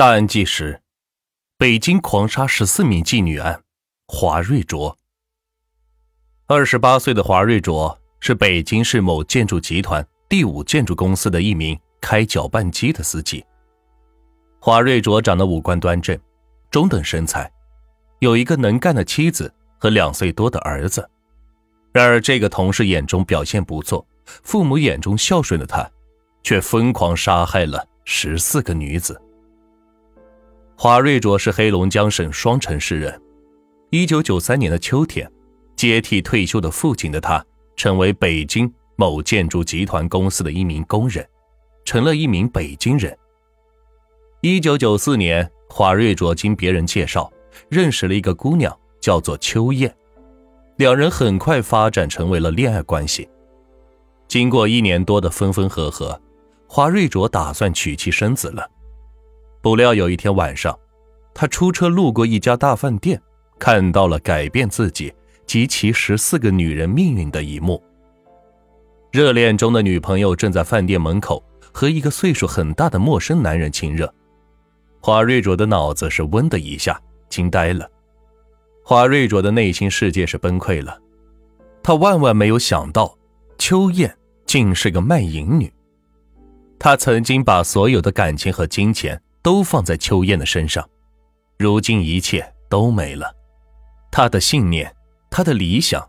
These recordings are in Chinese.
大案纪实：北京狂杀十四名妓女案，华瑞卓。二十八岁的华瑞卓是北京市某建筑集团第五建筑公司的一名开搅拌机的司机。华瑞卓长得五官端正，中等身材，有一个能干的妻子和两岁多的儿子。然而，这个同事眼中表现不错、父母眼中孝顺的他，却疯狂杀害了十四个女子。华瑞卓是黑龙江省双城市人。一九九三年的秋天，接替退休的父亲的他，成为北京某建筑集团公司的一名工人，成了一名北京人。一九九四年，华瑞卓经别人介绍认识了一个姑娘，叫做秋燕，两人很快发展成为了恋爱关系。经过一年多的分分合合，华瑞卓打算娶妻生子了。不料有一天晚上，他出车路过一家大饭店，看到了改变自己及其十四个女人命运的一幕。热恋中的女朋友正在饭店门口和一个岁数很大的陌生男人亲热，华瑞卓的脑子是嗡的一下，惊呆了。华瑞卓的内心世界是崩溃了，他万万没有想到，秋燕竟是个卖淫女。他曾经把所有的感情和金钱。都放在秋燕的身上，如今一切都没了。他的信念，他的理想，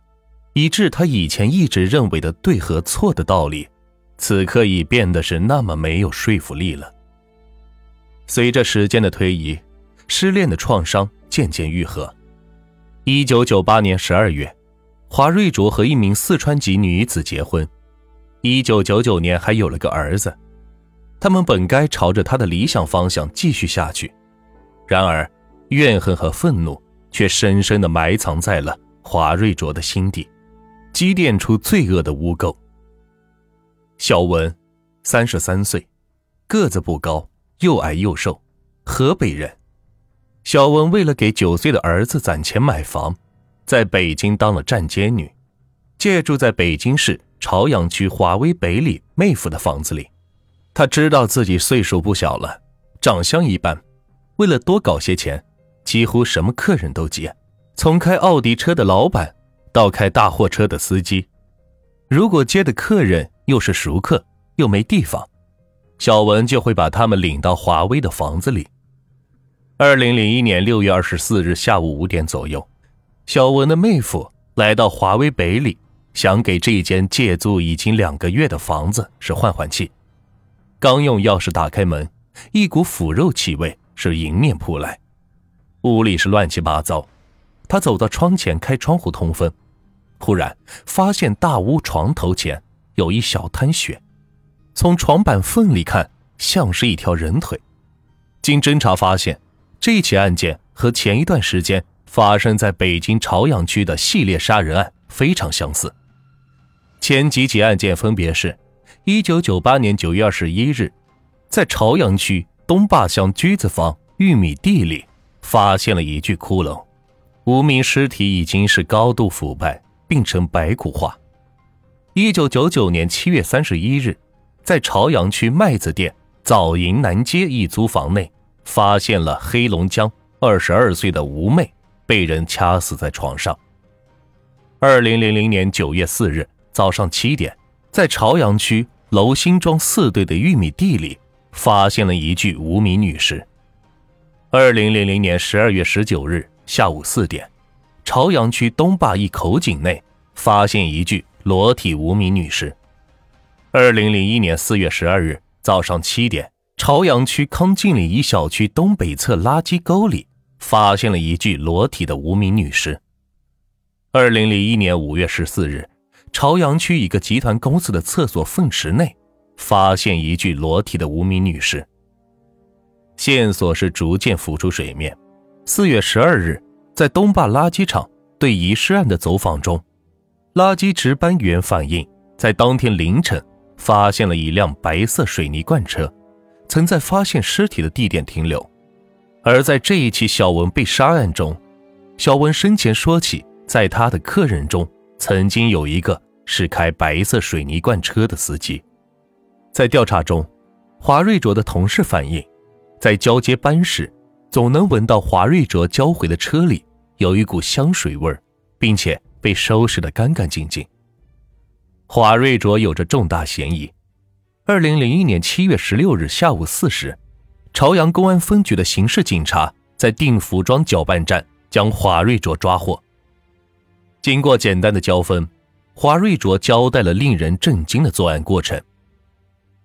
以致他以前一直认为的对和错的道理，此刻已变得是那么没有说服力了。随着时间的推移，失恋的创伤渐渐愈合。一九九八年十二月，华瑞卓和一名四川籍女子结婚，一九九九年还有了个儿子。他们本该朝着他的理想方向继续下去，然而怨恨和愤怒却深深地埋藏在了华瑞卓的心底，积淀出罪恶的污垢。小文，三十三岁，个子不高，又矮又瘦，河北人。小文为了给九岁的儿子攒钱买房，在北京当了站街女，借住在北京市朝阳区华威北里妹夫的房子里。他知道自己岁数不小了，长相一般，为了多搞些钱，几乎什么客人都接，从开奥迪车的老板到开大货车的司机。如果接的客人又是熟客，又没地方，小文就会把他们领到华威的房子里。二零零一年六月二十四日下午五点左右，小文的妹夫来到华威北里，想给这间借租已经两个月的房子是换换气。刚用钥匙打开门，一股腐肉气味是迎面扑来，屋里是乱七八糟。他走到窗前开窗户通风，忽然发现大屋床头前有一小滩血，从床板缝里看像是一条人腿。经侦查发现，这起案件和前一段时间发生在北京朝阳区的系列杀人案非常相似。前几起案件分别是。一九九八年九月二十一日，在朝阳区东坝乡居子房玉米地里，发现了一具骷髅，无名尸体已经是高度腐败，并呈白骨化。一九九九年七月三十一日，在朝阳区麦子店枣营南街一租房内，发现了黑龙江二十二岁的吴妹被人掐死在床上。二零零零年九月四日早上七点。在朝阳区楼辛庄四队的玉米地里，发现了一具无名女尸。二零零零年十二月十九日下午四点，朝阳区东坝一口井内发现一具裸体无名女尸。二零零一年四月十二日早上七点，朝阳区康静里一小区东北侧垃圾沟里发现了一具裸体的无名女尸。二零零一年五月十四日。朝阳区一个集团公司的厕所粪池内，发现一具裸体的无名女尸。线索是逐渐浮出水面。四月十二日，在东坝垃圾场对遗失案的走访中，垃圾值班员反映，在当天凌晨发现了一辆白色水泥罐车，曾在发现尸体的地点停留。而在这一起小文被杀案中，小文生前说起，在他的客人中。曾经有一个是开白色水泥罐车的司机，在调查中，华瑞卓的同事反映，在交接班时，总能闻到华瑞卓交回的车里有一股香水味儿，并且被收拾得干干净净。华瑞卓有着重大嫌疑。二零零一年七月十六日下午四时，朝阳公安分局的刑事警察在定福庄搅拌站将华瑞卓抓获。经过简单的交锋，华瑞卓交代了令人震惊的作案过程。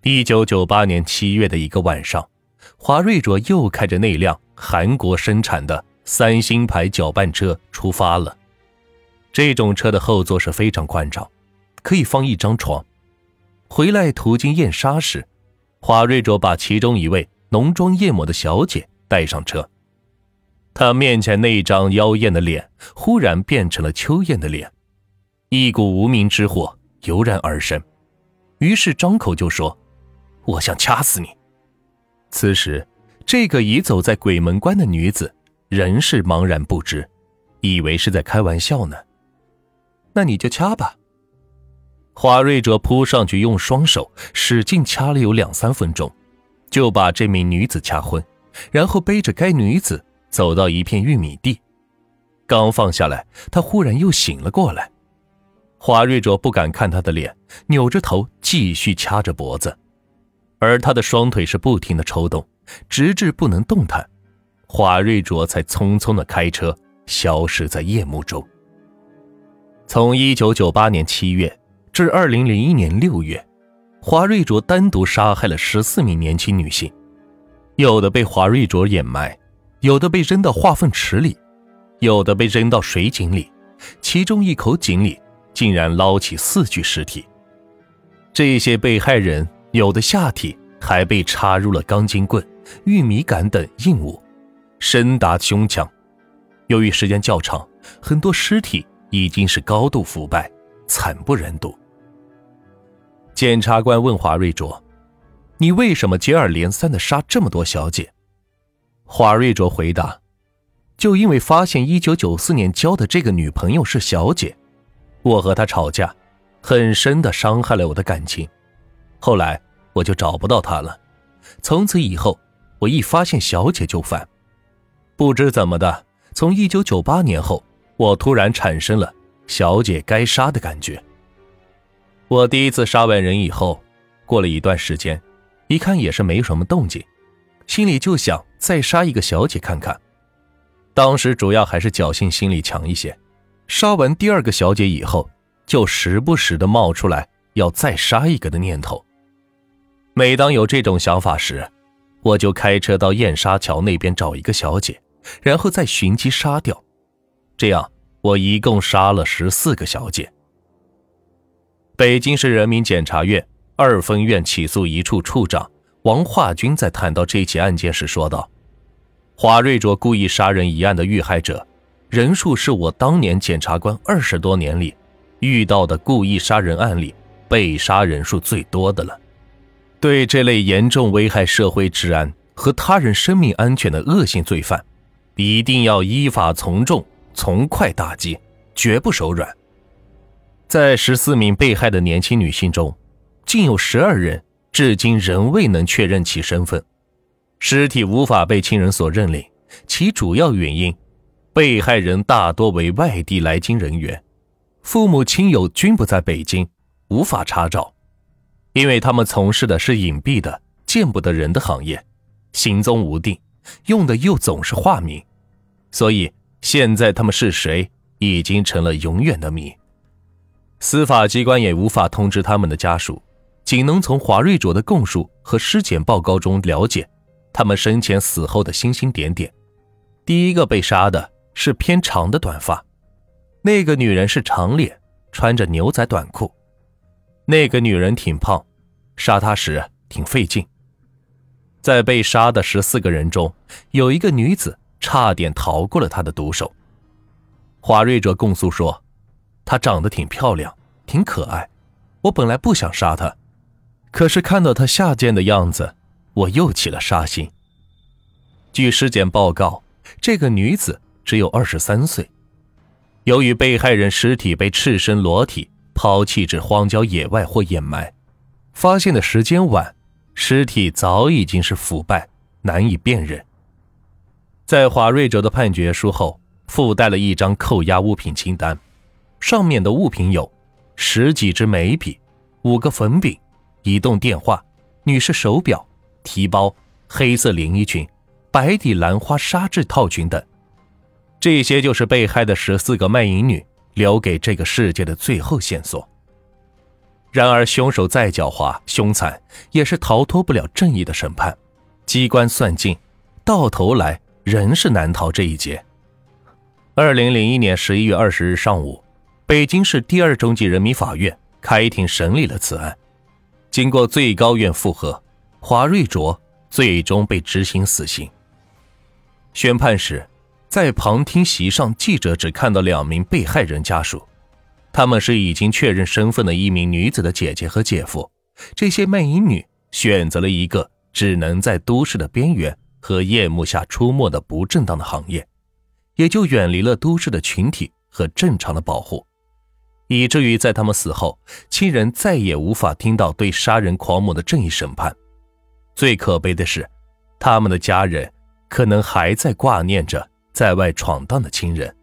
一九九八年七月的一个晚上，华瑞卓又开着那辆韩国生产的三星牌搅拌车出发了。这种车的后座是非常宽敞，可以放一张床。回来途经燕莎时，华瑞卓把其中一位浓妆艳抹的小姐带上车。他面前那张妖艳的脸忽然变成了秋艳的脸，一股无名之火油然而生，于是张口就说。我想掐死你！此时，这个已走在鬼门关的女子仍是茫然不知，以为是在开玩笑呢。那你就掐吧。华瑞哲扑上去，用双手使劲掐了有两三分钟，就把这名女子掐昏，然后背着该女子走到一片玉米地。刚放下来，他忽然又醒了过来。华瑞卓不敢看他的脸，扭着头继续掐着脖子。而他的双腿是不停的抽动，直至不能动弹，华瑞卓才匆匆的开车消失在夜幕中。从一九九八年七月至二零零一年六月，华瑞卓单独杀害了十四名年轻女性，有的被华瑞卓掩埋，有的被扔到化粪池里，有的被扔到水井里，其中一口井里竟然捞起四具尸体。这些被害人。有的下体还被插入了钢筋棍、玉米杆等硬物，深达胸腔。由于时间较长，很多尸体已经是高度腐败，惨不忍睹。检察官问华瑞卓：“你为什么接二连三的杀这么多小姐？”华瑞卓回答：“就因为发现1994年交的这个女朋友是小姐，我和她吵架，很深的伤害了我的感情。后来。”我就找不到他了。从此以后，我一发现小姐就烦。不知怎么的，从一九九八年后，我突然产生了小姐该杀的感觉。我第一次杀完人以后，过了一段时间，一看也是没什么动静，心里就想再杀一个小姐看看。当时主要还是侥幸心理强一些。杀完第二个小姐以后，就时不时的冒出来要再杀一个的念头。每当有这种想法时，我就开车到燕莎桥那边找一个小姐，然后再寻机杀掉。这样，我一共杀了十四个小姐。北京市人民检察院二分院起诉一处处长王化军在谈到这起案件时说道：“华瑞卓故意杀人一案的遇害者人数是我当年检察官二十多年里遇到的故意杀人案里被杀人数最多的了。”对这类严重危害社会治安和他人生命安全的恶性罪犯，一定要依法从重、从快打击，绝不手软。在十四名被害的年轻女性中，竟有十二人至今仍未能确认其身份，尸体无法被亲人所认领。其主要原因，被害人大多为外地来京人员，父母亲友均不在北京，无法查找。因为他们从事的是隐蔽的、见不得人的行业，行踪无定，用的又总是化名，所以现在他们是谁已经成了永远的谜。司法机关也无法通知他们的家属，仅能从华瑞卓的供述和尸检报告中了解他们生前死后的星星点点。第一个被杀的是偏长的短发，那个女人是长脸，穿着牛仔短裤。那个女人挺胖，杀她时挺费劲。在被杀的十四个人中，有一个女子差点逃过了他的毒手。华瑞哲供述说，她长得挺漂亮，挺可爱。我本来不想杀她，可是看到她下贱的样子，我又起了杀心。据尸检报告，这个女子只有二十三岁。由于被害人尸体被赤身裸体。抛弃至荒郊野外或掩埋，发现的时间晚，尸体早已经是腐败难以辨认。在华瑞哲的判决书后，附带了一张扣押物品清单，上面的物品有十几支眉笔、五个粉饼、移动电话、女士手表、提包、黑色连衣裙、白底兰花纱质套裙等。这些就是被害的十四个卖淫女留给这个世界的最后线索。然而，凶手再狡猾凶残，也是逃脱不了正义的审判。机关算尽，到头来仍是难逃这一劫。二零零一年十一月二十日上午，北京市第二中级人民法院开庭审理了此案。经过最高院复核，华瑞卓最终被执行死刑。宣判时，在旁听席上，记者只看到两名被害人家属。他们是已经确认身份的一名女子的姐姐和姐夫。这些卖淫女选择了一个只能在都市的边缘和夜幕下出没的不正当的行业，也就远离了都市的群体和正常的保护，以至于在他们死后，亲人再也无法听到对杀人狂魔的正义审判。最可悲的是，他们的家人可能还在挂念着在外闯荡的亲人，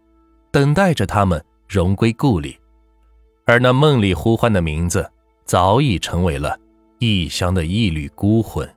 等待着他们荣归故里。而那梦里呼唤的名字，早已成为了异乡的一缕孤魂。